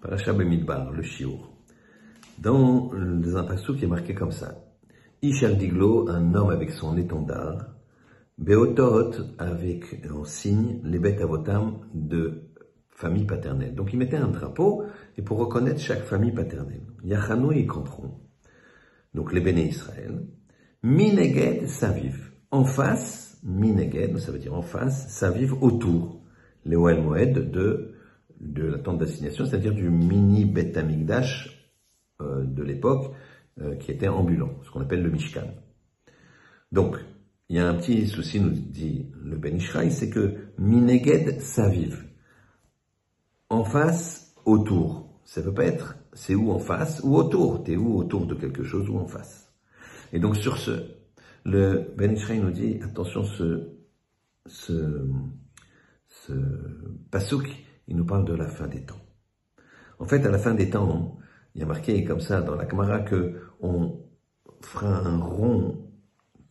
Parasha Bemidbar, le Shiur. Dans un passage qui est marqué comme ça. Ishal Diglo, un homme avec son étendard, Beotot, avec en signe les bêtes avotam de famille paternelle. Donc il mettait un drapeau, et pour reconnaître chaque famille paternelle. Yachanou, ils comprend. Donc les béné Israël. Mineged, Saviv. En face, Mineged, ça veut dire en face, Saviv autour. Les Moed de de la tente d'assignation, c'est-à-dire du mini Bet Amigdash euh, de l'époque, euh, qui était ambulant, ce qu'on appelle le Mishkan. Donc, il y a un petit souci, nous dit le Ben Ishraï, c'est que Mineged Saviv. En face, autour. Ça peut pas être c'est où en face ou autour. T'es où autour de quelque chose ou en face. Et donc sur ce, le Ben Ishraï nous dit, attention, ce, ce, ce pasuk, il nous parle de la fin des temps. En fait, à la fin des temps, il y a marqué comme ça dans la Gemara que on fera un rond,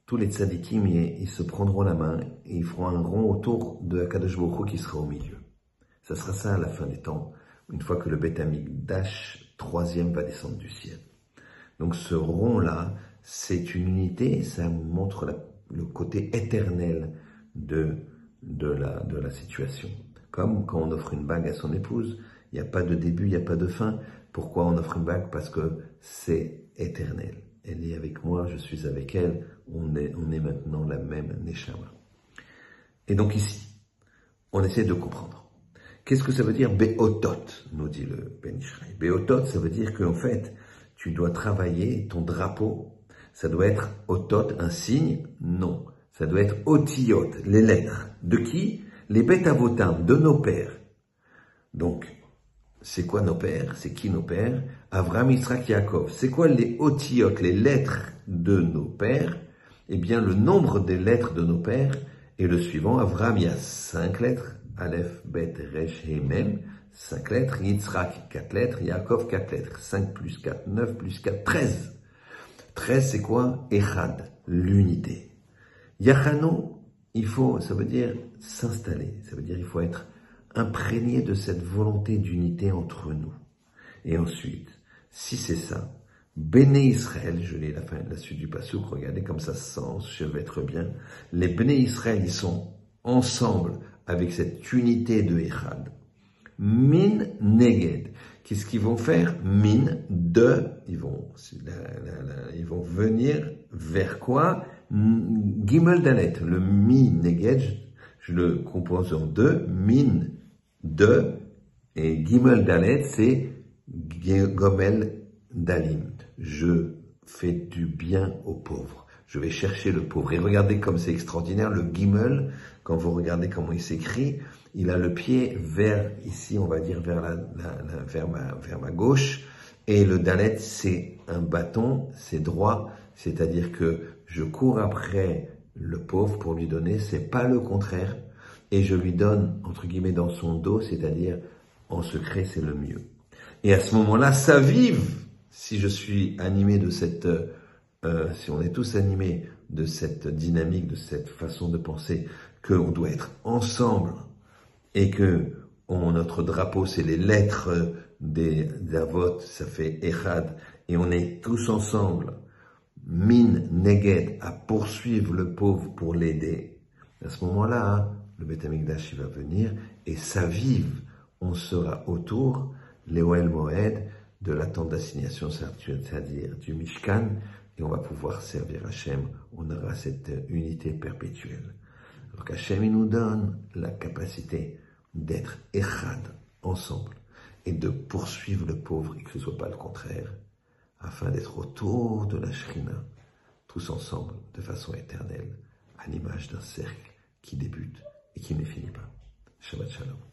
tous les tzadikim, ils se prendront la main et ils feront un rond autour de Akadosh Baruch qui sera au milieu. Ça sera ça à la fin des temps, une fois que le Beth Dash troisième va descendre du ciel. Donc ce rond-là, c'est une unité, ça montre le côté éternel de, de, la, de la situation. Comme quand on offre une bague à son épouse, il n'y a pas de début, il n'y a pas de fin. Pourquoi on offre une bague? Parce que c'est éternel. Elle est avec moi, je suis avec elle, on est, on est maintenant la même Neshama. Et donc ici, on essaie de comprendre. Qu'est-ce que ça veut dire Beotot, nous dit le Ben Ishraï. Beotot, ça veut dire qu'en fait, tu dois travailler ton drapeau. Ça doit être otot, un signe Non. Ça doit être otiot, les lettres. De qui? Les bêtes avotam de nos pères. Donc, c'est quoi nos pères? C'est qui nos pères? Avram, Israq, Yaakov. C'est quoi les otiyot, les lettres de nos pères? Eh bien, le nombre des lettres de nos pères est le suivant. Avram, il y a cinq lettres. Aleph, Bet, Resh, Mem. Cinq lettres. Yitzhak, quatre lettres. Yaakov, quatre lettres. Cinq plus quatre, neuf plus quatre, treize. Treize, c'est quoi? Echad, l'unité. Yachano, il faut, ça veut dire s'installer, ça veut dire il faut être imprégné de cette volonté d'unité entre nous. Et ensuite, si c'est ça, Béné Israël, je lis la fin, la suite du passouk, regardez comme ça sens, je vais être bien. Les Béné Israël, ils sont ensemble avec cette unité de Echad. Min Neged. Qu'est-ce qu'ils vont faire? Min de, ils vont, ils vont venir vers quoi? Gimel Dalet, le mi neged, je le compose en deux, min de, et Gimel Dalet, c'est Gomel Dalim. Je fais du bien aux pauvres. Je vais chercher le pauvre. Et regardez comme c'est extraordinaire, le Gimel, quand vous regardez comment il s'écrit, il a le pied vers, ici on va dire vers, la, vers, ma, vers ma gauche, et le Dalet c'est un bâton, c'est droit, c'est-à-dire que je cours après le pauvre pour lui donner, c'est pas le contraire, et je lui donne, entre guillemets, dans son dos, c'est-à-dire en secret, c'est le mieux. Et à ce moment-là, ça vive, si je suis animé de cette, euh, si on est tous animés de cette dynamique, de cette façon de penser, qu'on doit être ensemble, et que notre drapeau, c'est les lettres des, des ça fait Echad, et on est tous ensemble, min neged, à poursuivre le pauvre pour l'aider, à ce moment-là, hein, le Beth Amikdash va venir et ça vive, on sera autour, l'Eoel Moed, de l'attente d'assignation, c'est-à-dire du Mishkan, et on va pouvoir servir Hachem, on aura cette unité perpétuelle. Alors qu'Hachem, il nous donne la capacité d'être Echad, ensemble, et de poursuivre le pauvre, et que ce ne soit pas le contraire, afin d'être autour de la Shrina, tous ensemble, de façon éternelle, à l'image d'un cercle qui débute et qui ne finit pas. Shabbat Shalom.